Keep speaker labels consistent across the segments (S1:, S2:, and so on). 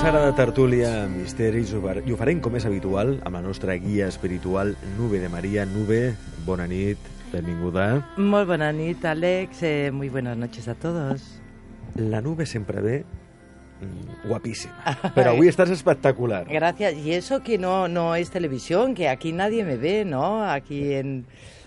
S1: Temps ara de tertúlia, misteris, i ho farem com és habitual amb la nostra guia espiritual Nube de Maria. Nube, bona nit, benvinguda.
S2: Muy buena nit, Alex. Eh, muy buenas noches a todos.
S1: La Nube sempre ve mm, guapísima, pero hoy estás espectacular.
S2: Gracias. Y eso que no, no es televisión, que aquí nadie me ve, ¿no? Aquí en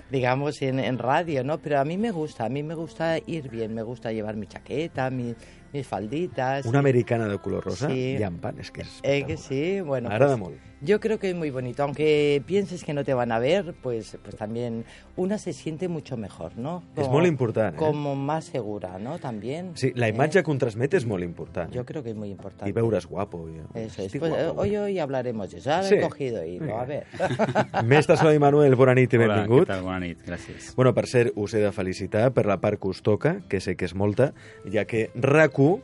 S2: digamos, en, en radio, ¿no? Pero a mí me gusta, a mí me gusta ir bien, me gusta llevar mi chaqueta, mi, mis falditas.
S1: Una americana de color rosa
S2: Sí.
S1: y amb pan, és que és
S2: Eh, que sí, bueno.
S1: M'agrada
S2: pues,
S1: molt.
S2: Yo creo que es muy bonito, aunque pienses que no te van a ver, pues, pues también una se siente mucho mejor, ¿no?
S1: És molt important, eh?
S2: Como más segura, ¿no? También.
S1: Sí, la
S2: ¿eh?
S1: imatge que un transmet és molt important.
S2: Yo creo que es muy importante.
S1: I veure's guapo. I...
S2: Eso es. Pues,
S1: guapo,
S2: eh,
S1: avui.
S2: hoy, hoy hablaremos de eso. Ahora
S1: Sí.
S2: he cogido y
S1: Vinga.
S2: a ver.
S1: Mestre Soy Manuel, bona nit i
S3: Hola,
S1: benvingut.
S3: què tal? Bona nit, gràcies.
S1: Bueno, per cert, us he de felicitar per la part que us toca, que sé que és molta, ja que RAC1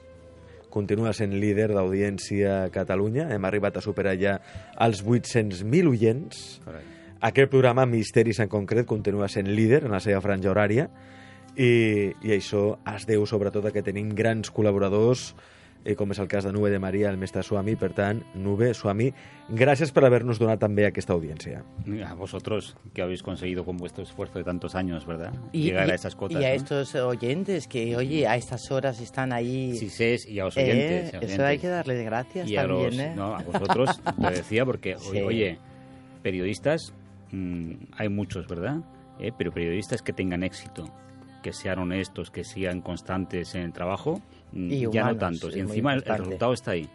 S1: continua sent líder d'audiència a Catalunya. Hem arribat a superar ja els 800.000 oients.
S3: Correcte.
S1: Aquest programa, Misteris en concret, continua sent líder en la seva franja horària i, i això es deu sobretot a que tenim grans col·laboradors eh, com és el cas de Nube de Maria, el mestre Suami. Per tant, Nube, Suami, gràcies per haver-nos donat també aquesta audiència.
S3: A vosotros, que habéis conseguido con vuestro esfuerzo de tantos años, ¿verdad?
S2: Y,
S3: Llegar
S2: y-
S3: a estas cotas.
S2: y a
S3: ¿no?
S2: estos oyentes que, oye, a estas horas están ahí.
S3: Sí, sí, y a los
S2: Eh,
S3: oyentes. a los
S2: eso hay
S3: oyentes.
S2: que darles gracias
S3: y a
S2: también,
S3: los,
S2: ¿eh?
S3: no, a vosotros, te decía, porque,
S2: Sí.
S3: oye, periodistas, mm, hay muchos, ¿verdad? Eh, pero periodistas que tengan éxito, que sean honestos, que sean constantes en el trabajo, mm,
S2: Y
S3: ya no
S2: humanos,
S3: tantos. Y encima el, el resultado está ahí.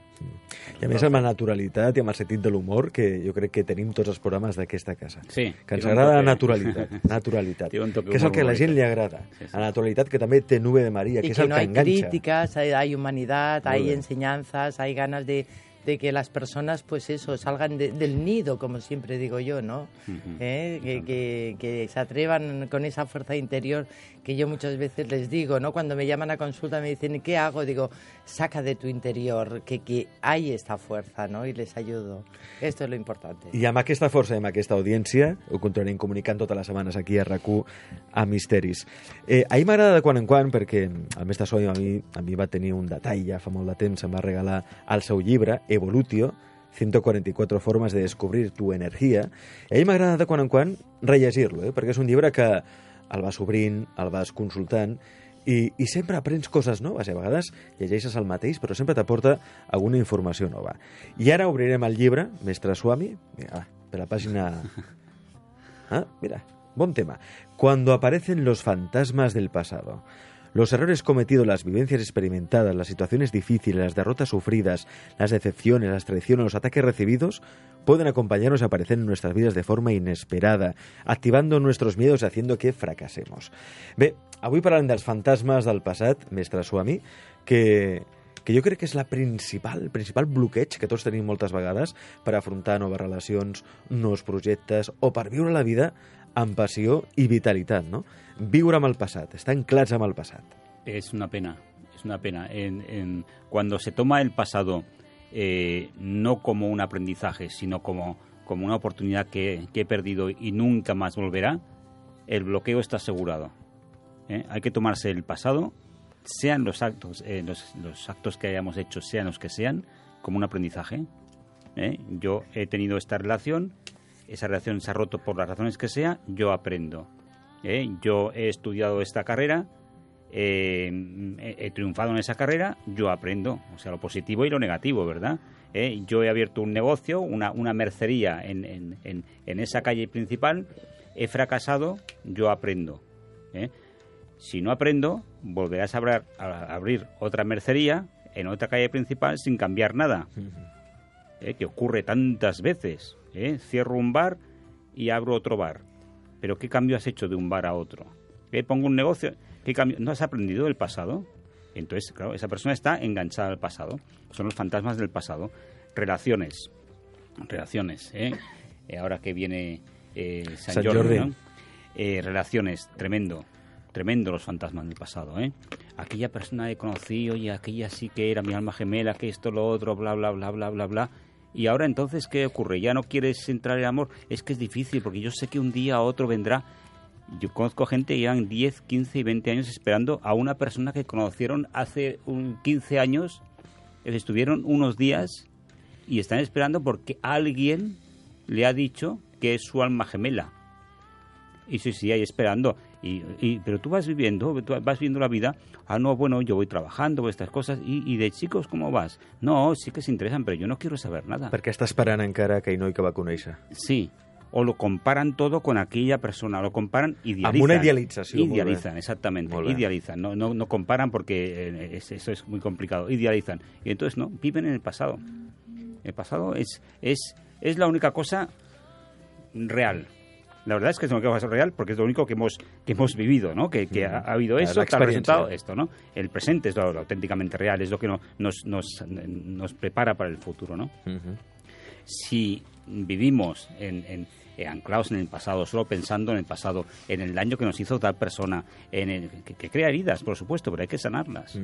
S1: I a més amb la naturalitat i amb el sentit de l'humor que jo crec que tenim tots els programes d'aquesta casa.
S3: Sí,
S1: Que ens agrada la naturalitat, naturalitat. Que és el que a la gent li agrada.
S3: Sí, sí.
S1: La naturalitat que també té Nube de Maria, que
S2: y
S1: és
S2: que
S1: el
S2: no
S1: que
S2: hay
S1: enganxa.
S2: críticas, hay, hay humanidad, hay enseñanzas, hay ganas de, de que las personas, pues eso, salgan de- del nido, como siempre digo yo, ¿no?
S3: Ujú.
S2: ¿Eh? Que, que- que se atrevan con esa fuerza interior que yo muchas veces les digo, ¿no? Cuando me llaman a consulta me dicen, ¿qué hago? Digo, saca de tu interior, que, que hay esta fuerza, ¿no? Y les ayudo. Esto es lo importante.
S1: I amb aquesta força i amb aquesta audiència ho continuarem comunicant totes les setmanes aquí a rac a Misteris. Eh, ahir m'agrada de quan en quan perquè el mestre Soy a mi, a mi va tenir un detall ja fa molt de temps, em va regalar el seu llibre, Evolutio, 144 formes de descobrir tu energia. I mi m'agrada de quan en quan rellegir-lo, eh? perquè és un llibre que el vas obrint, el vas consultant, i, i sempre aprens coses noves. A vegades llegeixes el mateix, però sempre t'aporta alguna informació nova. I ara obrirem el llibre, Mestre Swami, mira, per la pàgina... Ah, mira, buen tema. Cuando aparecen los fantasmas del pasado. Los errores cometidos, las vivencias experimentadas, las situaciones difíciles, las derrotas sufridas, las decepciones, las traiciones, los ataques recibidos pueden acompañarnos a aparecer en nuestras vidas de forma inesperada, activando nuestros miedos y haciendo que fracasemos. Bé, avui parlarem dels fantasmes del passat, mestre Suami, que, que jo crec que és la principal, principal bloqueig que tots tenim moltes vegades per afrontar noves relacions, nous projectes o per viure la vida amb passió i vitalitat, no? Viure amb el passat, estar anclats amb el passat.
S3: Es una pena, es una pena. En, en- cuando se toma el pasado eh, no como un aprendizaje, sino como, como una oportunidad que, que he perdido y nunca más volverá, el bloqueo está asegurado. ¿eh? Hay que tomarse el pasado, sean los actos, eh, los, los actos que hayamos hecho, sean los que sean, como un aprendizaje. ¿eh? Yo he tenido esta relación, esa relación se ha roto por las razones que sea, yo aprendo. ¿Eh? Yo he estudiado esta carrera, eh, he, triunfado en esa carrera, yo aprendo, o sea, lo positivo y lo negativo, ¿verdad? ¿Eh? Yo he abierto un negocio, una, una mercería en, en- en- en esa calle principal, he fracasado, yo aprendo. Si no aprendo, volverás a abrir, a abrir otra mercería en otra calle principal sin cambiar nada. ¿eh? que ocurre tantas veces. ¿eh? Cierro un bar y abro otro bar. Pero ¿qué cambio has hecho de un bar a otro? ¿Eh? Pongo un negocio, ¿qué cambio? ¿No has aprendido del pasado? Entonces, claro, esa persona está enganchada al pasado. Son los fantasmas del pasado. Relaciones. Relaciones, ¿eh? Eh, ahora que viene eh, San,
S1: San
S3: Jordi,
S1: Jordi.
S3: ¿no? Eh, relaciones, tremendo. Tremendo los fantasmas del pasado, ¿eh? Aquella persona que conocí, oye, aquella sí que era mi alma gemela, que esto, lo otro, bla, bla, bla, bla, bla, bla. Y ahora entonces, ¿qué ocurre? ¿Ya no quieres entrar en amor? Es que es difícil, porque yo sé que un día o otro vendrá. Yo conozco gente que llevan 10, 15 y 20 años esperando a una persona que conocieron hace un 15 años, estuvieron unos días y están esperando porque alguien le ha dicho que es su alma gemela. Y sí, sí, ahí esperando. Y, pero tú vas viviendo, tú vas viendo la vida. Ah, no, bueno, yo voy trabajando, estas cosas. Y, de chicos, ¿cómo vas? No, sí que se interesan, pero yo no quiero saber nada.
S1: Perquè estás esperant encara que no que va conèixer.
S3: Sí, o lo comparan todo con aquella persona, lo comparan, idealizan.
S1: Amb una idealització.
S3: Idealizan, exactamente, idealizan. No, no, no comparan porque eh, eso es muy complicado, idealizan. Y entonces, no, viven en el pasado. El pasado es, es, es la única cosa real. La verdad es que es lo única cosa real porque es lo único que hemos, que hemos vivido, ¿no? Que, que ha, habido eso, que ha resultado esto, ¿no? El presente es lo, auténticamente real, es lo que nos, nos, nos, prepara para el futuro, ¿no? Si vivimos en, anclados en el pasado, solo pensando en el pasado, en el daño que nos hizo tal persona, en el, que, crea heridas, por supuesto, pero hay que sanarlas.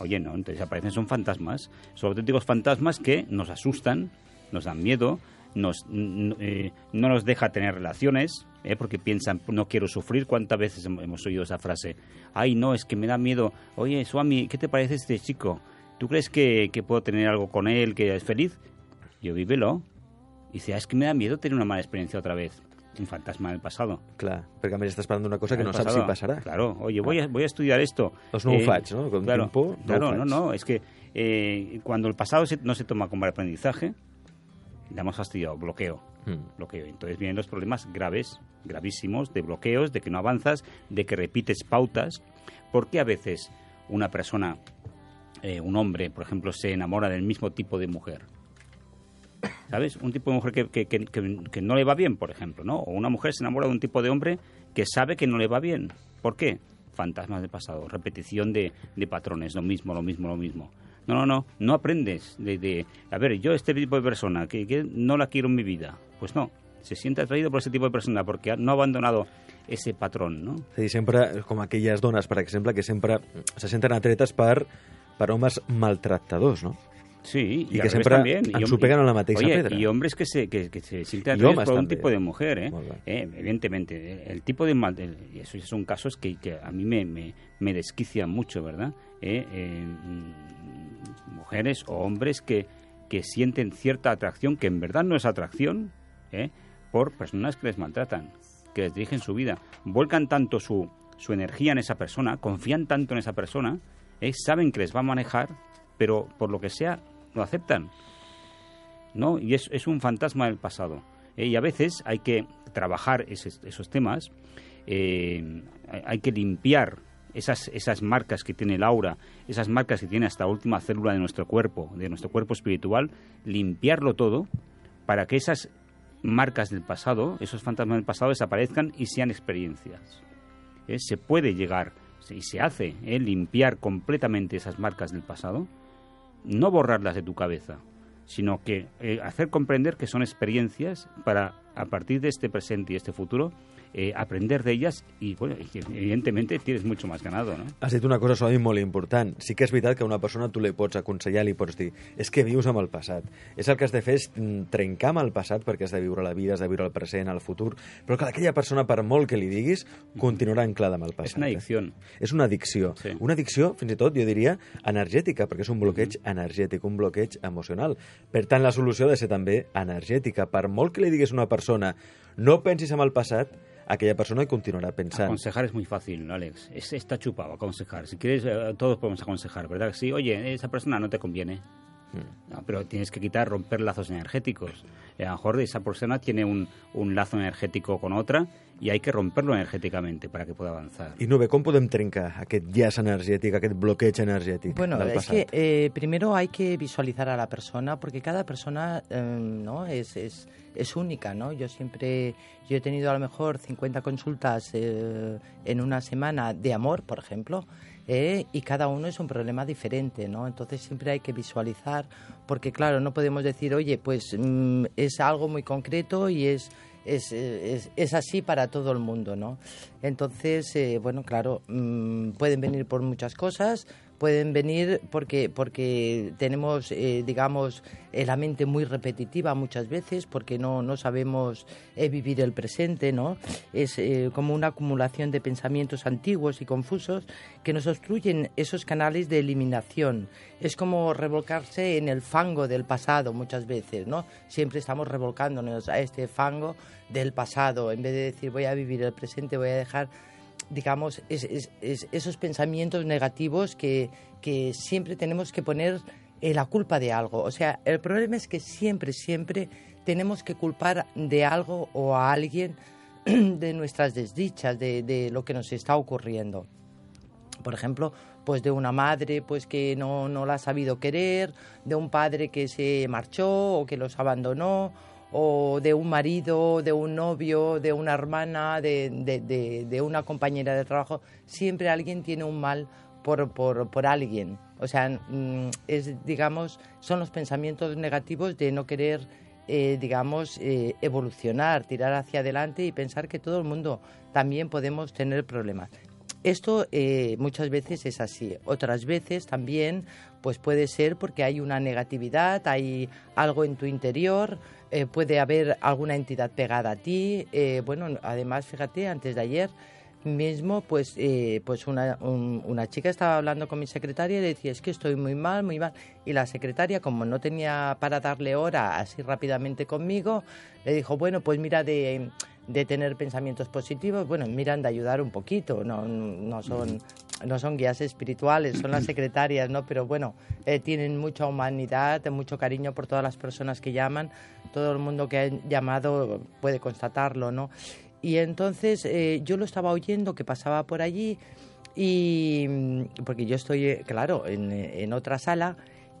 S3: Oye, no, entonces aparecen, son fantasmas, son auténticos fantasmas que nos asustan, nos dan miedo, nos, eh, no nos deja tener relaciones, eh, porque piensan, no quiero sufrir. ¿Cuántas veces hemos oído esa frase? Ay, no, es que me da miedo. Oye, Swami, ¿qué te parece este chico? ¿Tú crees que, que puedo tener algo con él, que es feliz? Yo vívelo. Y dice, ah, es que me da miedo tener una mala experiencia otra vez. Un fantasma del pasado.
S1: Claro, porque a mí está esperando una cosa que no sabes si pasará.
S3: Claro, oye, voy a, voy a estudiar esto.
S1: Los no eh, ¿no?
S3: Con claro, tiempo, claro, no, no, es que eh, cuando el pasado no se toma como aprendizaje, le hemos fastidiado, bloqueo. Hmm. bloqueo. Entonces vienen los problemas graves, gravísimos, de bloqueos, de que no avanzas, de que repites pautas. porque a veces una persona, eh, un hombre, por ejemplo, se enamora del mismo tipo de mujer? ¿Sabes? Un tipo de mujer que, que, que, no le va bien, por ejemplo, ¿no? O una mujer se enamora de un tipo de hombre que sabe que no le va bien. ¿Por qué? Fantasmas del pasado, repetición de, de patrones, lo mismo, lo mismo, lo mismo. No, no, no, no aprendes de, a ver, yo este tipo de persona que, que, no la quiero en mi vida. Pues no, se siente atraído por ese tipo de persona porque no ha abandonado ese patrón, no?
S1: Sí, sempre, com aquelles dones, per exemple, que sempre se senten atretes per, per homes maltractadors, no?
S3: Sí,
S1: y, que siempre pegan a la mateixa
S3: oye,
S1: pedra.
S3: Y hombres que se, que, que se sienten atraídos por un tipo de mujer, ¿eh? eh evidentemente. El tipo de... Mal, y esos son casos que, que a mí me, me, me desquician mucho, ¿verdad? Eh, eh, mujeres o hombres que, que sienten cierta atracción, que en verdad no es atracción, ¿eh? por personas que les maltratan, que les dirigen su vida. Vuelcan tanto su, su energía en esa persona, confían tanto en esa persona, ¿eh? saben que les va a manejar, pero por lo que sea, lo aceptan. ¿no? Y es, es un fantasma del pasado. ¿eh? Y a veces hay que trabajar esos temas, hay que limpiar esas, esas marcas que tiene el aura, esas marcas que tiene hasta la última célula de nuestro cuerpo, de nuestro cuerpo espiritual, limpiarlo todo para que esas marcas del pasado, esos fantasmas del pasado desaparezcan y sean experiencias. ¿Eh? Se puede llegar, y se hace, ¿eh? limpiar completamente esas marcas del pasado, no borrarlas de tu cabeza, sino que eh, hacer comprender que son experiencias para, a partir de este presente y este futuro, eh, aprender de ellas i, bueno, evidentment tienes mucho más ganado, no?
S1: Has dit una cosa solament molt important. Sí que és veritat que a una persona tu li pots aconsellar, li pots dir és que vius amb el passat. És el que has de fer és trencar amb el passat perquè has de viure la vida, has de viure el present, el futur, però que aquella persona, per molt que li diguis, continuarà anclada amb el passat.
S3: És una addicció.
S1: Eh? És una addicció. Sí. Una addicció, fins i tot, jo diria, energètica, perquè és un bloqueig mm -hmm. energètic, un bloqueig emocional. Per tant, la solució ha de ser també energètica. Per molt que li diguis a una persona no pensis en el passat, aquella persona continuará pensando.
S3: Aconsejar es muy fácil, Alex. Es, está chupado aconsejar. Si quieres, eh, todos podemos aconsejar, ¿verdad? Sí, oye, esa persona no te conviene. Hmm. No, pero tienes que quitar, romper lazos energéticos. A lo mejor esa persona tiene un, un lazo energético con otra y hay que romperlo energéticamente para que pueda avanzar.
S1: Y Nube, ¿cómo podemos trencar aquest llaç energètic, aquest bloqueig energético
S2: Bueno,
S1: es
S2: que eh, primero hay que visualizar a la persona porque cada persona eh, no es, es, es, única, ¿no? Yo siempre, yo he tenido a lo mejor 50 consultas eh, en una semana de amor, por ejemplo, y cada uno es un problema diferente, ¿no? Entonces siempre hay que visualizar, porque claro, no podemos decir, oye, pues mm, es algo muy concreto y es es, es, así para todo el mundo, ¿no? Entonces, eh, bueno, claro, mmm, pueden venir por muchas cosas, pueden venir porque, porque tenemos, eh, digamos, eh, la mente muy repetitiva muchas veces, porque no, no sabemos vivir el presente, ¿no? Es como una acumulación de pensamientos antiguos y confusos que nos obstruyen esos canales de eliminación. Es como revolcarse en el fango del pasado muchas veces, ¿no? Siempre estamos revolcándonos a este fango del pasado, en vez de decir voy a vivir el presente, voy a dejar digamos, esos pensamientos negativos que, que siempre tenemos que poner eh, la culpa de algo. O sea, el problema es que siempre, siempre tenemos que culpar de algo o a alguien de nuestras desdichas, de, de lo que nos está ocurriendo. Por ejemplo, pues de una madre pues que no, no la ha sabido querer, de un padre que se marchó o que los abandonó, o de un marido, de un novio, de una hermana, de, de, una compañera de trabajo, siempre alguien tiene un mal por, por, por alguien. O sea, mm, es, digamos, son los pensamientos negativos de no querer, eh, digamos, eh, evolucionar, tirar hacia adelante y pensar que todo el mundo también podemos tener problemas. Esto eh, muchas veces es así. Otras veces también pues puede ser porque hay una negatividad, hay algo en tu interior, eh, puede haber alguna entidad pegada a ti. Eh, bueno, además, fíjate, antes de ayer mismo, pues, eh, pues una, una chica estaba hablando con mi secretaria y le decía, es que estoy muy mal, muy mal. Y la secretaria, como no tenía para darle hora así rápidamente conmigo, le dijo, bueno, pues mira de, de tener pensamientos positivos, bueno, miran de ayudar un poquito, no, no son no son guías espirituales, son las secretarias, ¿no? Pero bueno, eh, tienen mucha humanidad, mucho cariño por todas las personas que llaman, todo el mundo que ha llamado puede constatarlo, ¿no? Y entonces eh, yo lo estaba oyendo que pasaba por allí y porque yo estoy, eh, claro, en, otra sala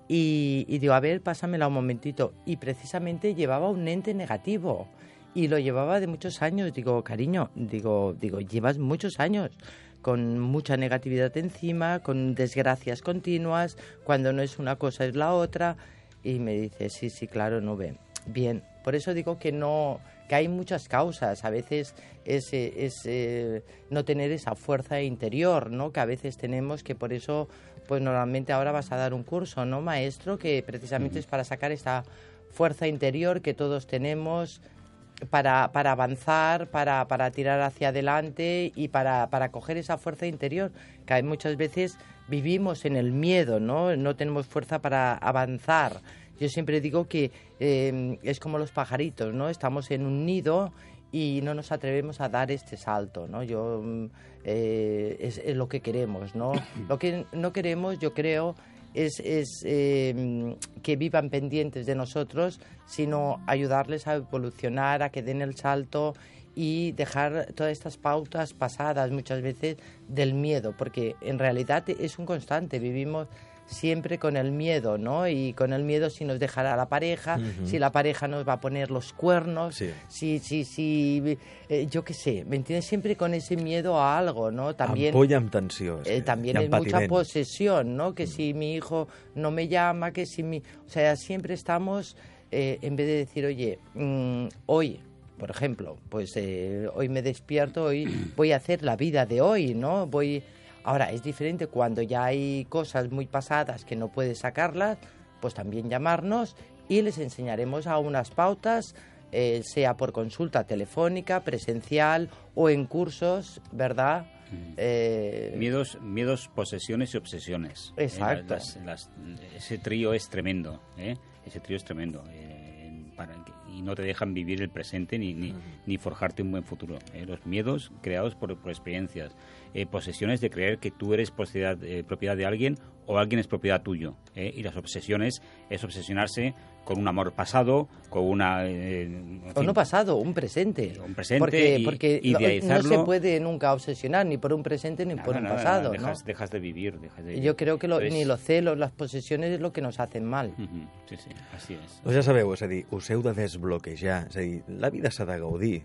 S2: y, y, digo, a ver, pásamela un momentito. Y precisamente llevaba un ente negativo y lo llevaba de muchos años. Digo, cariño, digo, digo, llevas muchos años con mucha negatividad encima, con desgracias continuas, cuando no es una cosa es la otra. Y me dice, sí, sí, claro, no ve. Bien, por eso digo que no que hay muchas causas. A veces es, es eh, no tener esa fuerza interior, ¿no? Que a veces tenemos que por eso, pues normalmente ahora vas a dar un curso, ¿no, maestro? Que precisamente es para sacar esa fuerza interior que todos tenemos para, para avanzar, para, para, tirar hacia adelante y para, para coger esa fuerza interior, que muchas veces vivimos en el miedo, ¿no? No tenemos fuerza para avanzar. Yo siempre digo que eh, es como los pajaritos, ¿no? Estamos en un nido y no nos atrevemos a dar este salto, ¿no? Yo mm, eh, es, es, lo que queremos, ¿no? Lo que no queremos, yo creo, es, es em, que vivan pendientes de nosotros, sino ayudarles a evolucionar, a que den el salto y dejar todas estas pautas pasadas muchas veces del miedo, porque en realidad es un constante, vivimos siempre con el miedo, ¿no? Y con el miedo si nos dejará la pareja, si la pareja nos va a poner los cuernos, si, si, si, eh, yo qué sé, ¿me entiendes? Siempre con ese miedo a algo, ¿no?
S1: También, eh,
S2: también es mucha posesión, ¿no? Que si mi hijo no me llama, que si mi... O sea, siempre estamos, eh, en vez de decir, oye, mm, hoy por ejemplo, pues hoy me despierto, hoy voy a hacer la vida de hoy, ¿no? Voy Ahora, es diferente cuando ya hay cosas muy pasadas que no puedes sacarlas, pues también llamarnos y les enseñaremos a unas pautas, eh, sea por consulta telefónica, presencial o en cursos, ¿verdad?
S3: Mm. Eh, miedos, miedos, posesiones y obsesiones.
S2: Eh, Exacto.
S3: ese trío es tremendo, ese trío es tremendo. Y no te dejan vivir el presente ni, ni, ni forjarte un buen futuro. Los miedos creados por, por experiencias, eh, posesiones de creer que tú eres propiedad, eh, propiedad de alguien o alguien es propiedad tuyo. ¿eh? Y las obsesiones es obsesionarse con un amor pasado, con una...
S2: o no pasado, un presente.
S3: Un presente
S2: porque, porque no, se puede nunca obsesionar ni por un presente ni por un pasado.
S3: dejas, dejas, de vivir.
S2: Yo creo que ni los celos, las posesiones es lo que nos hacen mal.
S3: Sí, sí, así es.
S1: Pues ja sabeu, és a dir, us heu de desbloquejar. És a dir, la vida s'ha de gaudir.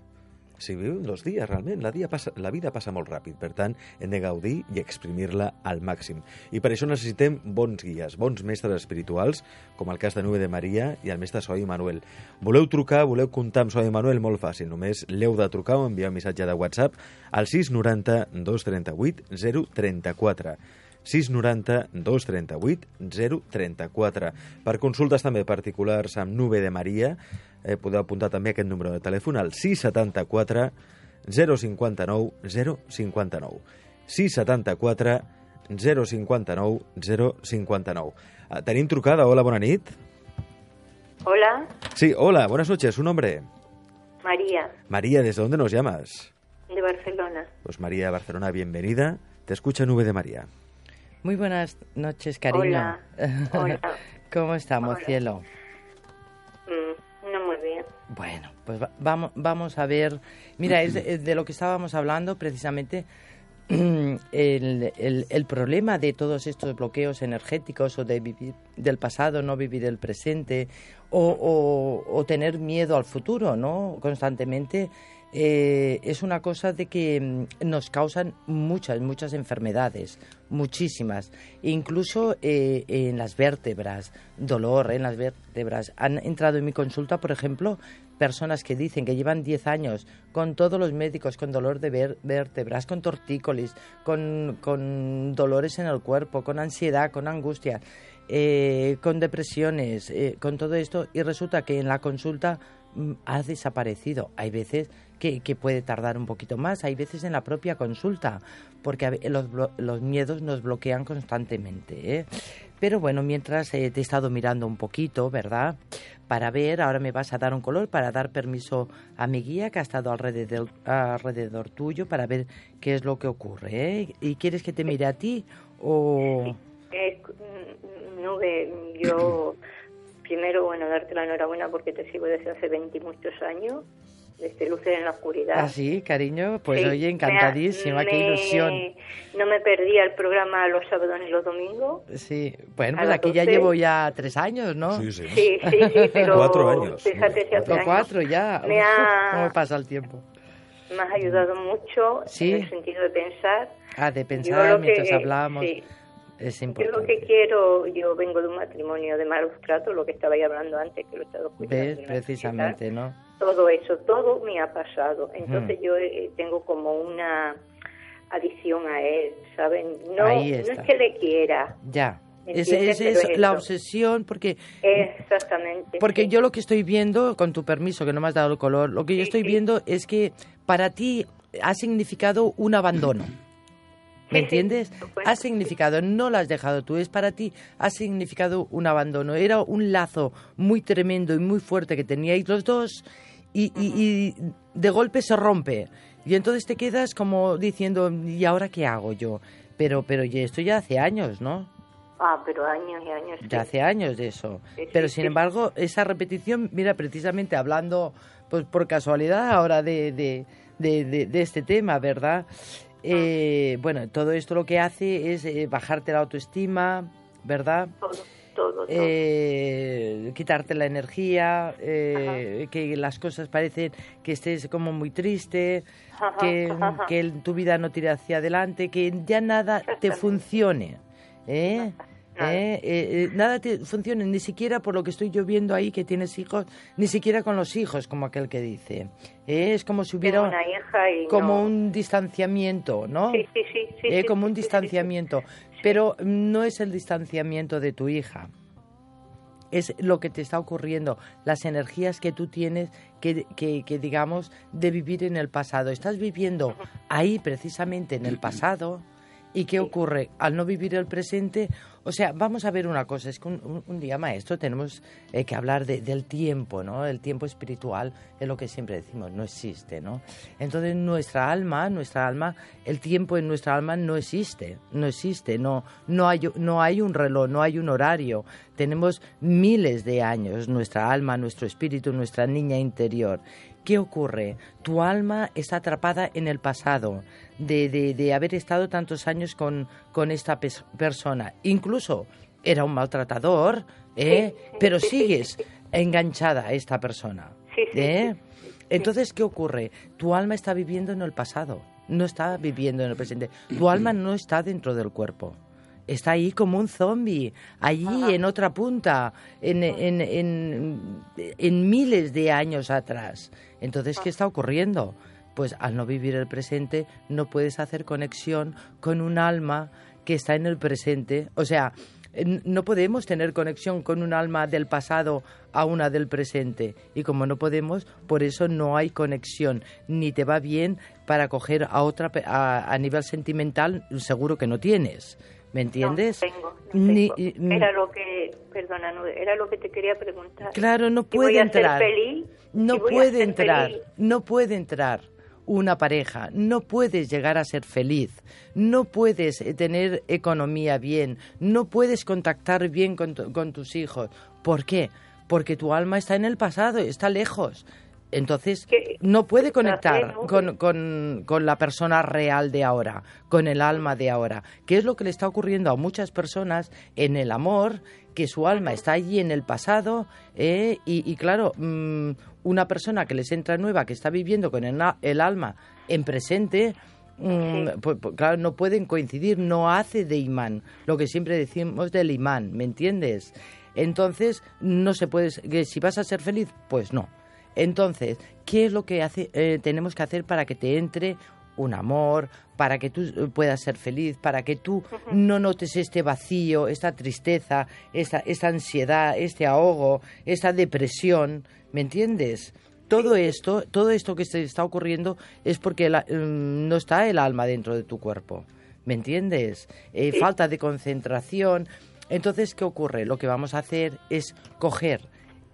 S1: Si vivim els dies, realment. La, dia passa, la vida passa molt ràpid, per tant, hem de gaudir i exprimir-la al màxim. I per això necessitem bons guies, bons mestres espirituals, com el cas de Nube de Maria i el mestre Soi Manuel. Voleu trucar, voleu comptar amb Soi Manuel? Molt fàcil, només l'heu de trucar o enviar un missatge de WhatsApp al 690 238 034. 690 238 034. Per consultes també particulars amb Nube de Maria, eh, podeu apuntar també aquest número de telèfon al 674 059 059. 674 059 059. Uh, tenim trucada. Hola, bona nit.
S4: Hola,
S1: Sí, hola, buenas noches. ¿Su nombre?
S4: María,
S1: María, ¿desde dónde nos llamas?
S4: de Barcelona.
S1: Pues María de Barcelona, bienvenida. Te escucha Nube de María.
S2: Muy buenas noches, cariño.
S4: Hola, hola.
S2: ¿Cómo estamos,
S4: Hola.
S2: cielo?
S4: Mm, no muy bien.
S2: Bueno, pues va- vamos, vamos a ver. Mira, es de, lo que estábamos hablando precisamente. el, el- el problema de todos estos bloqueos energéticos o de vivir del pasado, no vivir el presente o, o- o tener miedo al futuro, ¿no? Constantemente eh, es una cosa de que mm, nos causan muchas, muchas enfermedades, muchísimas, incluso eh, en las vértebras, dolor en las vértebras. Han entrado en mi consulta, por ejemplo, personas que dicen que llevan 10 años con todos los médicos, con dolor de vértebras, con tortícolis, con, con dolores en el cuerpo, con ansiedad, con angustia, eh, con depresiones, eh, con todo esto, y resulta que en la consulta ha desaparecido. Hay veces que, que puede tardar un poquito más, hay veces en la propia consulta, porque los, los miedos nos bloquean constantemente. ¿eh? Pero bueno, mientras eh, te he estado mirando un poquito, ¿verdad? Para ver, ahora me vas a dar un color para dar permiso a mi guía que ha estado alrededor, alrededor tuyo para ver qué es lo que ocurre. ¿eh? ¿Y quieres que te mire a ti o...?
S4: Eh, mm, Nube, yo primero, bueno, darte la enhorabuena porque te sigo desde hace 20 y muchos años, desde Luces en la Oscuridad.
S2: ¿Ah, sí, cariño? Pues
S4: Sí,
S2: oye, encantadísima,
S4: me-
S2: qué ilusión.
S4: No me perdía el programa los sábados ni los domingos.
S2: Sí, bueno, pues aquí ya
S4: 12.
S2: llevo ya tres años, ¿no?
S1: sí.
S4: Sí, sí, sí, pero
S1: Cuatro años.
S4: fíjate si hace
S2: O
S4: años.
S2: cuatro ya.
S4: Me ha-
S2: ¿Cómo pasa el tiempo?
S4: me has ayudado mucho
S2: Sí.
S4: en el sentido de pensar.
S2: Ah, de
S4: Yo
S2: pensar
S4: que-
S2: mientras hablamos.
S4: sí.
S2: Es
S4: Yo
S2: importante.
S4: lo que quiero, yo vengo de un matrimonio de malos tratos, lo que estabais hablando antes, que lo he estado escuchando.
S2: ¿Ves? Precisamente, ¿no?
S4: Todo eso, todo me ha pasado. Entonces
S2: Mm.
S4: yo eh, tengo como una adicción a él, ¿saben? No, no es que le quiera,
S2: Ya.
S4: ¿Me
S2: Es, es- es la obsesión, porque
S4: exactamente.
S2: Porque
S4: sí.
S2: yo lo que estoy viendo, con tu permiso, que no me has dado el color, lo que yo
S4: Sí,
S2: estoy
S4: sí.
S2: viendo es que para ti ha significado un abandono. ¿Me
S4: Sí, sí,
S2: entiendes? Ha significado, no lo has dejado tú, es para ti, ha significado un abandono. Era un lazo muy tremendo y muy fuerte que teníais los dos y, y- y de golpe se rompe. Y entonces te quedas como diciendo, ¿y ahora qué hago yo? Pero, pero esto ya hace años, ¿no?
S4: Ah, pero años y años.
S2: Ya hace años de eso.
S4: Sí,
S2: Pero sin embargo, esa repetición, mira, precisamente hablando, pues por casualidad ahora de, de, de, de- de este tema, ¿verdad? Eh, bueno, todo esto lo que hace es eh, bajarte la autoestima, ¿verdad?
S4: Todo, todo, todo.
S2: Eh, quitarte la energía, eh, que las cosas parecen que estés como muy triste,
S4: Ajá,
S2: que,
S4: ajá.
S2: que tu vida no tire hacia adelante, que ya nada te funcione. ¿eh?
S4: Nada.
S2: ¿Eh? Eh, eh, nada te funcione, ni siquiera por lo que estoy yo viendo ahí que tienes hijos, ni siquiera con los hijos, como aquel que dice. ¿eh? Es como si hubiera
S4: Tengo una hija y
S2: como
S4: no-
S2: un distanciamiento, ¿no?
S4: Sí, sí, sí. sí,
S2: Eh,
S4: sí,
S2: como un
S4: sí, sí, sí.
S2: distanciamiento. Pero no es el distanciamiento de tu hija. Es lo que te está ocurriendo, las energías que tú tienes que, que, que, digamos, de vivir en el pasado. Estás viviendo ahí precisamente en el pasado. ¿Y qué ocurre? Al no vivir el presente, o sea, vamos a ver una cosa, es que un, día maestro tenemos eh, que hablar de- del tiempo, ¿no? El tiempo espiritual es lo que siempre decimos, no existe, ¿no? Entonces nuestra alma, nuestra alma, el tiempo en nuestra alma no existe, no existe, no, no, hay, no hay un reloj, no hay un horario, tenemos miles de años, nuestra alma, nuestro espíritu, nuestra niña interior. ¿Qué ocurre? Tu alma está atrapada en el pasado, de, de- de haber estado tantos años con, con esta persona. Incluso era un maltratador, ¿eh? pero sigues enganchada a esta persona. ¿eh? Entonces, ¿qué ocurre? Tu alma está viviendo en el pasado, no está viviendo en el presente. Tu alma no está dentro del cuerpo. Está ahí como un zombie, allí en otra punta, en, en, en, en miles de años atrás. Entonces, ¿qué está ocurriendo? Pues al no vivir el presente no puedes hacer conexión con un alma que está en el presente. O sea, no podemos tener conexión con un alma del pasado a una del presente. Y como no podemos, por eso no hay conexión. Ni te va bien para coger a otra a nivel sentimental, seguro que no tienes. ¿Me entiendes?
S4: No, tengo, no
S2: mm,
S4: Era lo que, perdona, era lo que te quería preguntar.
S2: Claro, no puede entrar.
S4: feliz,
S2: no puede entrar.
S4: feliz.
S2: No puede entrar una pareja. No puedes llegar a ser feliz. No puedes eh, tener economía bien. No puedes contactar bien con, tu- con tus hijos. ¿Por qué? Porque tu alma está en el pasado, está lejos. Entonces,
S4: ¿Qué?
S2: no puede conectar con, con- con la persona real de ahora, con el alma de ahora. ¿Qué es lo que le está ocurriendo a muchas personas en el amor? Que su alma está allí en el pasado eh, y, y claro, mm, una persona que les entra nueva, que está viviendo con el, alma en presente, mm,
S4: Sí.
S2: pues, pues, claro, no pueden coincidir, no hace de imán, lo que siempre decimos del imán, ¿me entiendes? Entonces, no se puede, que si vas a ser feliz, pues no. Entonces, ¿qué es lo que hace, eh, tenemos que hacer para que te entre un amor, para que tú eh, puedas ser feliz, para que tú no notes este vacío, esta tristeza, esta, esta ansiedad, este ahogo, esta depresión, ¿me entiendes? Todo esto, todo esto que se está ocurriendo es porque la- mm, no está el alma dentro de tu cuerpo, ¿me entiendes? Eh. Falta de concentración. Entonces, ¿qué ocurre? Lo que vamos a hacer es coger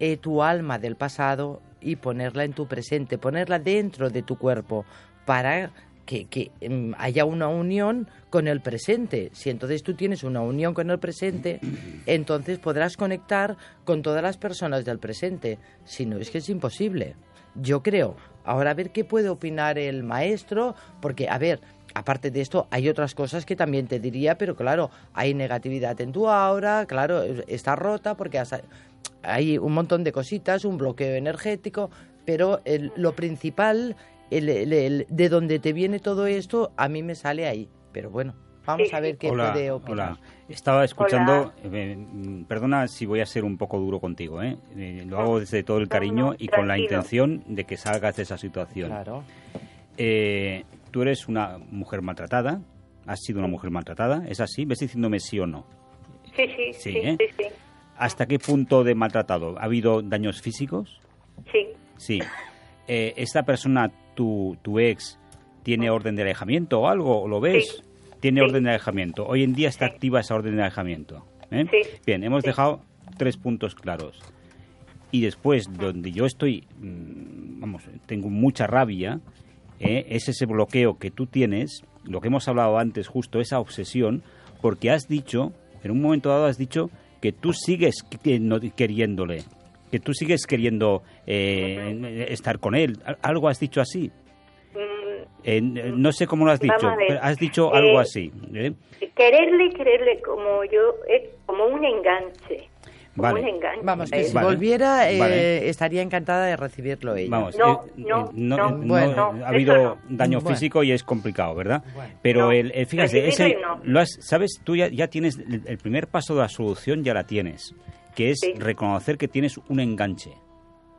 S2: eh, tu alma del pasado y ponerla en tu presente, ponerla dentro de tu cuerpo para que, mm, haya una unión con el presente. Si entonces tú tienes una unión con el presente, entonces podrás conectar con todas las personas del presente. Si no, es que es imposible. Yo creo. Ahora a ver qué puede opinar el maestro, porque, a ver, aparte de esto, hay otras cosas que también te diría, pero claro, hay negatividad en tu aura, claro, está rota porque has- hay un montón de cositas, un bloqueo energético, pero el- lo principal, el- el- el- de donde te viene todo esto, a mí me sale ahí. Pero bueno, vamos
S4: Sí,
S2: a ver qué
S3: hola,
S2: puede opinar.
S3: hola. Estaba escuchando,
S4: Hola.
S3: eh, mm, perdona si voy a ser un poco duro contigo, ¿eh? Eh, lo hago desde todo el cariño y con la intención de que salgas de esa situación.
S2: Claro.
S3: Eh, tú eres una mujer maltratada, has sido una mujer maltratada, ¿es así? ¿Ves diciéndome sí o no?
S4: Sí, sí,
S3: Sí,
S4: sí,
S3: ¿eh?
S4: sí, sí,
S3: ¿Hasta qué punto de maltratado? ¿Ha habido daños físicos?
S4: sí.
S3: Sí. Eh, ¿Esta persona, tu, tu ex, tiene orden de alejamiento o algo? ¿Lo ves?
S4: Sí.
S3: Tiene
S4: Sí.
S3: orden de alejamiento. Hoy en día está
S4: Sí.
S3: activa esa orden de alejamiento. ¿eh?
S4: Sí.
S3: Bien, hemos dejado tres puntos claros. Y después, donde yo estoy, mm, vamos, tengo mucha rabia, ¿eh? es ese bloqueo que tú tienes, lo que hemos hablado antes, justo esa obsesión, porque has dicho, en un momento dado has dicho que tú sigues queriéndole, que tú sigues queriendo eh, estar con él. Al- Algo has dicho así.
S4: Mm,
S3: Eh, no sé cómo lo has dicho, pero has dicho
S4: Eh,
S3: algo así. ¿eh?
S4: Quererle, quererle como yo, es como un enganche. Como
S3: Vale.
S4: un enganche.
S2: Vamos, que
S4: Eh,
S2: si
S3: Vale.
S2: volviera, eh,
S3: Vale.
S2: estaría encantada de recibirlo ella.
S3: Vamos,
S4: No,
S3: eh,
S4: no,
S3: no,
S4: no,
S2: bueno,
S3: no,
S4: no,
S3: ha habido daño
S2: Bueno.
S3: físico y es complicado, ¿verdad?
S2: Bueno.
S3: Pero
S4: No,
S3: el, el- fíjate, ese, lo has, sabes, tú ya, ya tienes el, el primer paso de la solución ya la tienes, que es
S4: Sí.
S3: reconocer que tienes un enganche,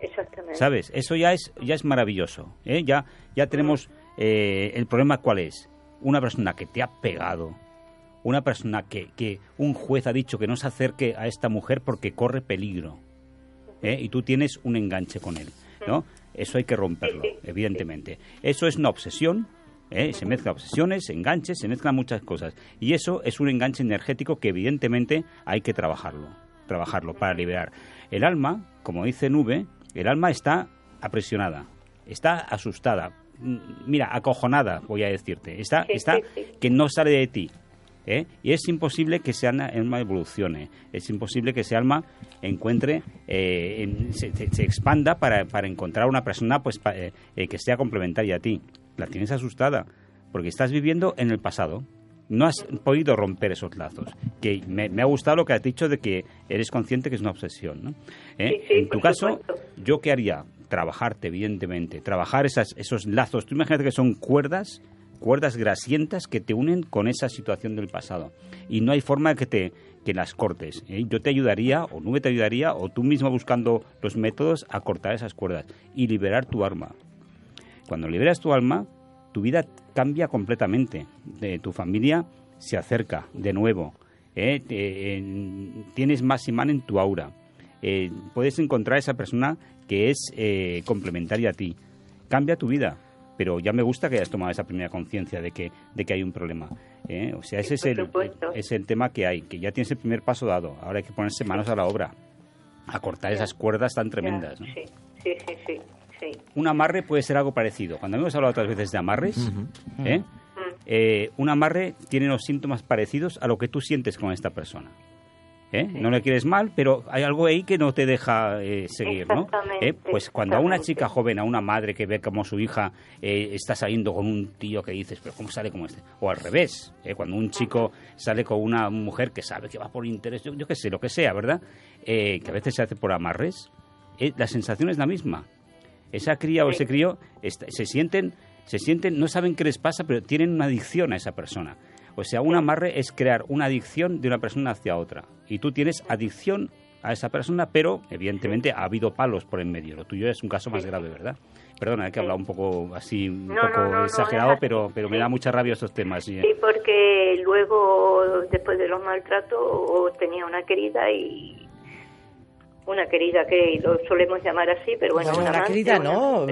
S4: Exactamente.
S3: ¿sabes? Eso ya es ya es maravilloso, ¿eh? Ya ya tenemos eh, el problema cuál es, una persona que te ha pegado, una persona que, que un juez ha dicho que no se acerque a esta mujer porque corre peligro. ¿eh? Y tú tienes un enganche con él. ¿no? Eso hay que romperlo, evidentemente. Eso es una obsesión. ¿eh? Se mezclan obsesiones, enganches, se mezclan muchas cosas. Y eso es un enganche energético que evidentemente hay que trabajarlo. Trabajarlo para liberar. El alma, como dice Nube, el alma está apresionada, está asustada, mira, acojonada, voy a decirte. Está, está que no sale de ti. ¿Eh? Y es imposible que ese alma evolucione, es imposible que ese alma encuentre, eh, en- se, se- expanda para, para encontrar una persona pues, pa- eh, eh, que sea complementaria a ti. La tienes asustada, porque estás viviendo en el pasado. No has podido romper esos lazos. Que me, me ha gustado lo que has dicho de que eres consciente que es una obsesión. ¿no? ¿Eh?
S4: Sí, sí,
S3: en tu caso,
S4: supuesto.
S3: ¿yo qué haría? Trabajarte, evidentemente. Trabajar esas, esos lazos. Tú imagínate que son cuerdas, cuerdas grasientas que te unen con esa situación del pasado. Y no hay forma que te que las cortes. ¿eh? Yo te ayudaría, o Nube te ayudaría, o tú mismo buscando los métodos a cortar esas cuerdas y liberar tu alma. Cuando liberas tu alma, tu vida cambia completamente. De tu familia se acerca de nuevo, ¿eh? tienes más imán en tu aura, eh, puedes encontrar esa persona que es eh, complementaria a ti. Cambia tu vida, pero ya me gusta que hayas tomado esa primera conciencia de que, de que hay un problema. ¿eh? O sea, ese es el, es el tema que hay, que ya tienes el primer paso dado. Ahora hay que ponerse manos a la obra, a cortar esas cuerdas tan tremendas.
S4: Sí, sí, sí, sí,
S3: Un amarre puede ser algo parecido. Cuando hemos hablado otras veces de amarres, un amarre tiene los síntomas parecidos a lo que tú sientes con esta persona. ¿Eh? no le quieres mal, pero hay algo ahí que no te deja eh, seguir, ¿no? ¿Eh? Pues cuando a una chica joven, a una madre que ve como su hija está saliendo con un tío que dices, pero ¿cómo sale como este? O al revés, cuando un chico sale con una mujer que sabe que va por interés, yo, qué sé, lo que sea, ¿verdad? que a veces se hace por amarres, la sensación es la misma. Esa cría o ese crío se sienten, se sienten, no saben qué les pasa, pero tienen una adicción a esa persona. O sea, un amarre es crear una adicción de una persona hacia otra. Y tú tienes adicción a esa persona, pero evidentemente ha habido palos por en medio. Lo tuyo es un caso más grave, ¿verdad? Perdona, hay que hablar un poco así, un poco exagerado, pero, pero me da mucha rabia estos temas.
S4: Sí, porque luego, después de los maltratos, tenía una querida y una querida que lo solemos llamar así, pero bueno.
S2: una, querida no.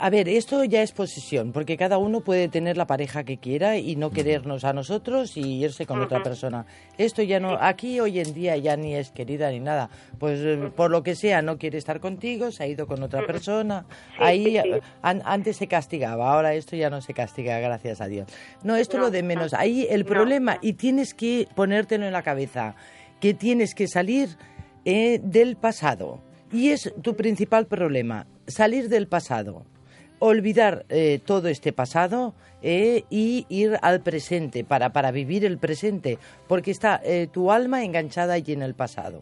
S2: A ver, esto ya es posesión, porque cada uno puede tener la pareja que quiera y no querernos a nosotros y irse con otra persona. Esto ya no, aquí hoy en día ya ni es querida ni nada. Pues eh, por lo que sea, no quiere estar contigo, se ha ido con otra persona. Ahí antes se castigaba, ahora esto ya no se castiga, gracias a Dios. No, esto lo de menos. Ahí el problema, y tienes que ponértelo en la cabeza, que tienes que salir eh, del pasado. Y es tu principal problema, salir del pasado, olvidar eh, todo este pasado eh, y ir al presente, para, para vivir el presente, porque está tu alma enganchada allí en el pasado.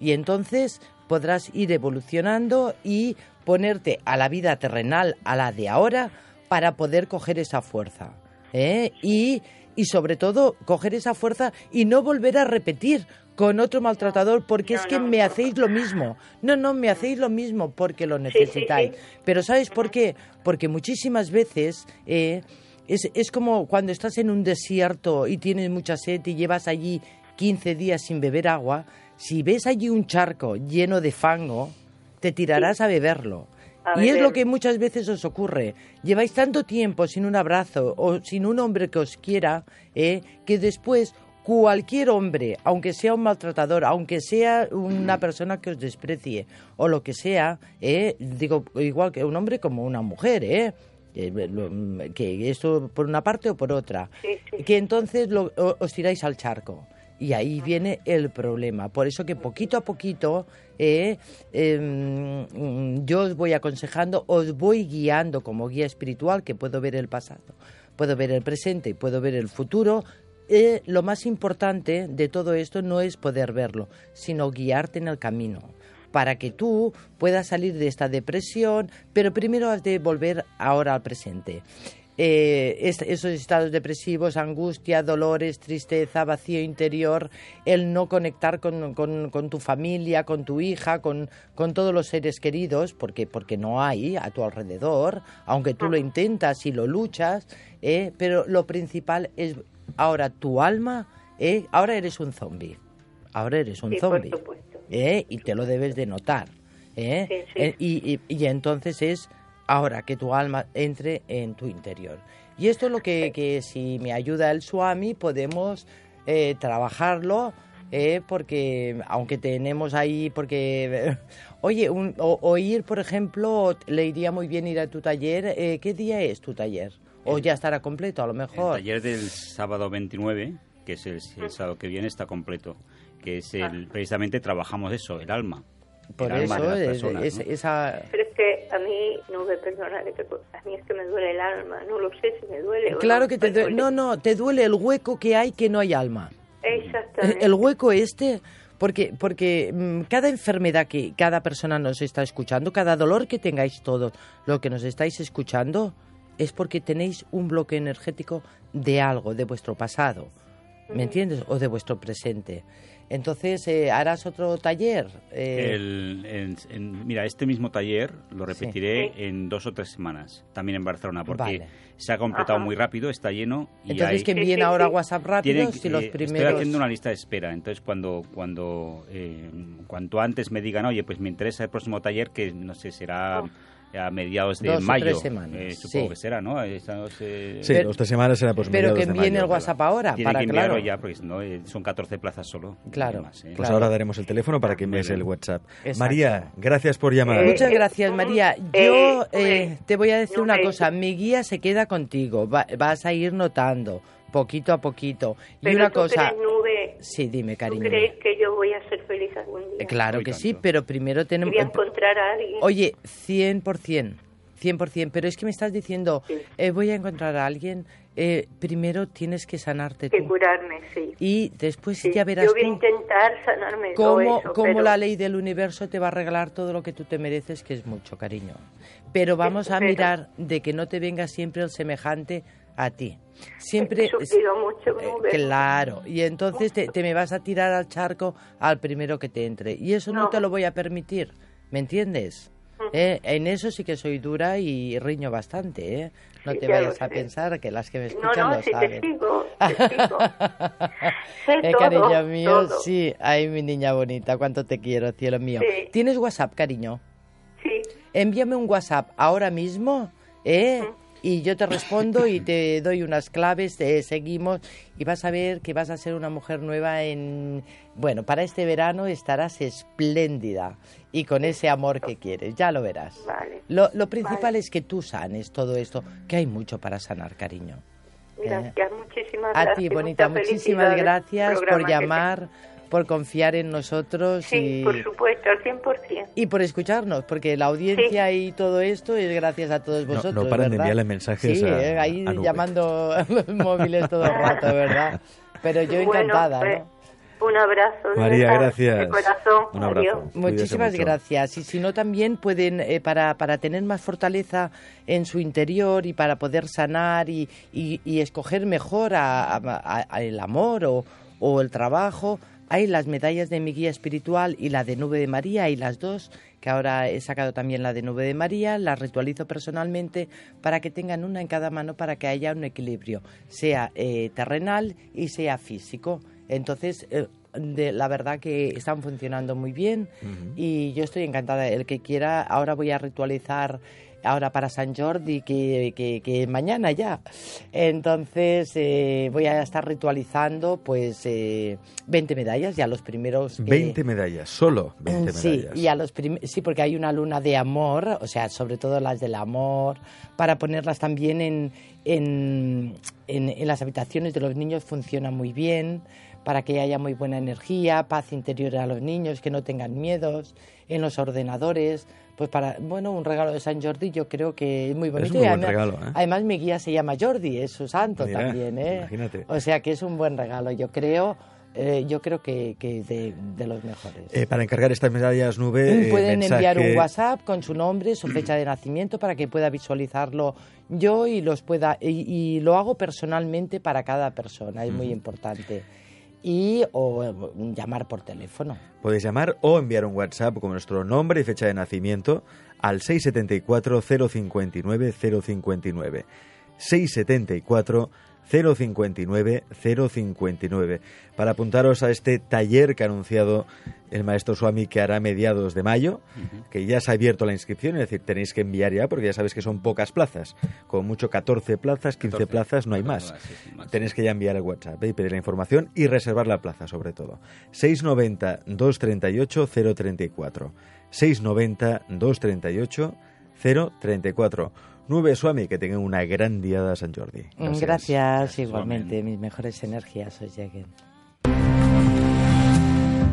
S2: Y entonces podrás ir evolucionando y ponerte a la vida terrenal, a la de ahora, para poder coger esa fuerza. Y, y sobre todo coger esa fuerza y no volver a repetir con otro maltratador porque es que me hacéis lo mismo. No, no, me hacéis lo mismo porque lo necesitáis. Pero ¿sabes por qué? Porque muchísimas veces eh, es, es como cuando estás en un desierto y tienes mucha sed y llevas allí 15 días sin beber agua, si ves allí un charco lleno de fango, te tirarás a beberlo. y es lo que muchas veces os ocurre. Lleváis tanto tiempo sin un abrazo o sin un hombre que os quiera, eh, que después cualquier hombre, aunque sea un maltratador, aunque sea una persona que os desprecie o lo que sea, eh, digo, igual que un hombre como una mujer, ¿eh? que esto por una parte o por otra, que entonces os tiráis al charco. Y ahí viene el problema. Por eso que poquito a poquito eh, em, yo os voy aconsejando, os voy guiando como guía espiritual, que puedo ver el pasado, puedo ver el presente y puedo ver el futuro, eh, lo más importante de todo esto no es poder verlo, sino guiarte en el camino para que tú puedas salir de esta depresión, pero primero has de volver ahora al presente. Eh, esos estados depresivos, angustia, dolores, tristeza, vacío interior, el no conectar con, tu familia, con tu hija, con, todos los seres queridos, porque, porque no hay a tu alrededor, aunque tú lo intentas y lo luchas, eh, pero lo principal es Ahora tu alma, eh, ahora eres un zombie. Ahora eres un zombie. Eh, y te lo debes de notar. Eh, eh y, y, entonces es ahora que tu alma entre en tu interior. Y esto es lo que, que si me ayuda el Swami podemos eh, trabajarlo. Eh, porque aunque tenemos ahí, porque, oye, un, o, ir, por ejemplo, le iría muy bien ir a tu taller. Eh, ¿Qué día es tu taller? O ya estará completo, a lo mejor.
S3: El taller del sábado 29, que es el, sábado que viene, está completo. Que es el, precisamente trabajamos eso, el alma.
S4: Por
S3: el
S4: eso, alma de las personas, es, esa... Pero es que a mí, no me perdona, a mí es que me duele el alma, no lo sé si me duele
S2: Claro
S4: no,
S2: que te duele, no, no, te duele el hueco que hay que no hay alma.
S4: Exactamente.
S2: El hueco este, porque, porque mm, cada enfermedad que cada persona nos está escuchando, cada dolor que tengáis todos, lo que nos estáis escuchando, es porque tenéis un bloque energético de algo, de vuestro pasado, ¿me entiendes? O de vuestro presente. Entonces, eh, ¿harás otro taller? Eh,
S3: El- en- en- mira, este mismo taller lo repetiré en dos o tres semanas, también en Barcelona, porque
S2: Vale.
S3: se ha completado
S4: Ajá.
S3: muy rápido, está lleno. Y
S2: Entonces,
S3: hay-
S2: que envíen
S4: Sí, sí,
S2: ahora
S4: sí.
S2: WhatsApp rápido
S3: tienen-
S2: si los
S3: eh,
S2: primeros...
S3: Estoy haciendo una lista de espera, entonces cuando cuando eh, cuanto antes me digan, oye, pues me interesa el próximo taller, que no sé, será a mediados de
S2: Dos o
S3: mayo,
S2: tres semanas,
S3: eh, supongo
S2: sí.
S3: que será, ¿no? Esa- eh,
S1: Sí,
S2: Pero-
S1: dos tres semanas será pues
S2: Pero
S1: mediados
S2: que
S1: de
S2: envíen
S1: mayo,
S2: el. WhatsApp ahora,
S3: Tienen
S2: para
S3: que enviarlo
S2: claro.
S3: ya, porque si no, eh, son 14 plazas solo.
S2: Claro.
S3: más, ¿eh?
S1: Pues
S2: Claro.
S1: ahora daremos el teléfono para que
S3: Muy
S1: envíes
S3: bien.
S1: el WhatsApp.
S2: Exacto.
S1: María, gracias por llamar.
S4: Eh,
S2: Muchas gracias, María.
S4: eh,
S2: Yo
S4: hombre,
S2: eh, te voy a decir
S4: no
S2: una cosa. Mi guía se queda contigo. Va- vas a ir notando, poquito a poquito. Y
S4: Pero
S2: una
S4: tú
S2: cosa...
S4: crees, Nube,
S2: Sí, dime,
S4: ¿tú
S2: cariño.
S4: crees que yo voy a ser feliz algún día?
S2: Eh, Claro
S3: Muy
S2: que
S3: tanto.
S2: sí, pero primero tenemos...
S4: Voy a encontrar a alguien.
S2: Oye, 100%, 100%, pero es que me estás diciendo,
S4: Sí.
S2: eh, voy a encontrar a alguien, eh, primero tienes que sanarte
S4: que
S2: tú.
S4: curarme, sí.
S2: Y después
S4: Sí,
S2: ya verás
S4: yo voy a
S2: tú
S4: intentar sanarme todo
S2: cómo,
S4: eso,
S2: cómo
S4: pero
S2: la ley del universo te va a regalar todo lo que tú te mereces, que es mucho, cariño. Pero vamos a
S4: Pero-
S2: mirar de que no te venga siempre el semejante a ti. Siempre...
S4: he sufrido mucho,
S2: Eh, claro, y entonces te, te me vas a tirar al charco al primero que te entre. Y eso no,
S4: No.
S2: te lo voy a permitir, ¿me entiendes? Eh, En eso sí que soy dura y riño bastante, ¿eh? No
S4: Sí,
S2: te
S4: ya
S2: vayas a pensar que las que me
S4: No,
S2: escuchan
S4: no,
S2: lo
S4: si
S2: saben.
S4: te sigo, te sigo.
S2: Eh,
S4: todo,
S2: cariño mío,
S4: todo.
S2: sí. Ay, mi niña bonita, cuánto te quiero, cielo mío.
S4: Sí.
S2: ¿Tienes WhatsApp, cariño?
S4: Sí,
S2: Envíame un WhatsApp ahora mismo, ¿eh? Y yo te respondo y te doy unas claves, te seguimos y vas a ver que vas a ser una mujer nueva en... Bueno, para este verano estarás espléndida y con ese amor que quieres, ya lo verás.
S4: vale.
S2: Lo, lo principal
S4: Vale.
S2: es que tú sanes todo esto, que hay mucho para sanar, cariño.
S4: Gracias, muchísimas
S2: A
S4: gracias.
S2: ti, bonita, muchísimas gracias por llamar, por confiar en nosotros
S4: Sí,
S2: y,
S4: por supuesto, al 100%.
S2: y por escucharnos, porque la audiencia y todo esto es gracias a todos vosotros.
S1: no paran de
S2: ¿verdad?
S1: enviarle mensajes
S2: Sí,
S1: a-
S2: eh, ahí
S1: a
S2: llamando a los móviles todo el rato, ¿verdad? Pero yo
S4: Bueno,
S2: encantada,
S4: pues,
S2: ¿no?
S4: Un abrazo.
S1: María,
S4: verdad,
S1: gracias.
S4: De corazón.
S1: Un abrazo.
S4: Adiós.
S2: Muchísimas gracias. Y si no, también pueden, eh, para, para tener más fortaleza en su interior y para poder sanar y, y- y escoger mejor a, a- a- el amor o, o el trabajo, hay las medallas de mi guía espiritual y la de Nube de María, y las dos, que ahora he sacado también la de Nube de María, las ritualizo personalmente para que tengan una en cada mano para que haya un equilibrio, sea eh, terrenal y sea físico. Entonces, eh, de, la verdad que están funcionando muy bien y yo estoy encantada. El que quiera, ahora voy a ritualizar ahora para San Jordi, que, que, que mañana ya. Entonces eh, voy a estar ritualizando pues eh, 20 medallas, ya los primeros... que-
S1: 20 medallas, solo 20
S2: Sí,
S1: medallas.
S2: y a los prim- sí, porque hay una luna de amor, o sea, sobre todo las del amor, para ponerlas también en, en, en- en las habitaciones de los niños funciona muy bien, para que haya muy buena energía, paz interior a los niños, que no tengan miedos, en los ordenadores, pues para, bueno, un regalo de San Jordi yo creo que es muy bonito.
S1: muy
S2: y
S1: buen
S2: además,
S1: regalo, ¿eh?
S2: además mi guía se llama Jordi, es su santo
S1: Mira,
S2: también, ¿eh?
S1: imagínate.
S2: O sea que es un buen regalo, yo creo, eh, yo creo que, que de, de los mejores.
S1: Eh, para encargar estas medallas nube, eh,
S2: Pueden enviar un WhatsApp con su nombre, su fecha de nacimiento para que pueda visualizarlo yo y los pueda y, y lo hago personalmente para cada persona, es muy importante. Y o eh, llamar por teléfono.
S1: Podéis llamar o enviar un WhatsApp con nuestro nombre y fecha de nacimiento al 674 059 059. 674 059 059 para apuntaros a este taller que ha anunciado el maestro Swami que hará mediados de mayo, que ya se ha abierto la inscripción, es decir, tenéis que enviar ya porque ya sabéis que son pocas plazas, con mucho 14 plazas, 15
S3: 14,
S1: plazas, no hay
S3: 14
S1: más.
S3: máximo.
S1: Tenéis que ya enviar el WhatsApp ¿eh? y pedir la información y reservar la plaza sobre todo. 690 238 034. 690 238 034. Nube Swami, que tengan una gran diada de San Jordi.
S2: Gracias,
S3: Gracias,
S2: igualmente, mis mejores energías os lleguen.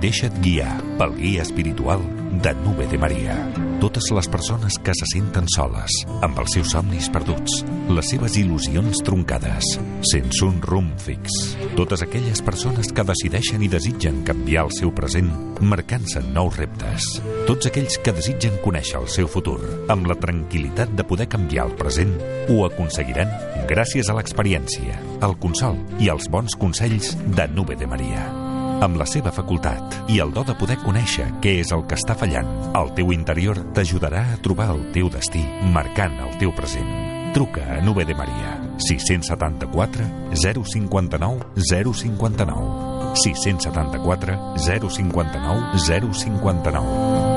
S5: Deixa't guiar pel guia espiritual de Nube de Maria. Totes les persones que se senten soles, amb els seus somnis perduts, les seves il·lusions troncades, sense un rumb fix. Totes aquelles persones que decideixen i desitgen canviar el seu present, marcant-se nous reptes. Tots aquells que desitgen conèixer el seu futur, amb la tranquil·litat de poder canviar el present, ho aconseguiran gràcies a l'experiència, al consol i als bons consells de Nube de Maria. Amb la seva facultat i el do de poder conèixer què és el que està fallant. El teu interior t'ajudarà a trobar el teu destí, marcant el teu present. Truca a Nube de Maria. 674 059 059. 674 059 059.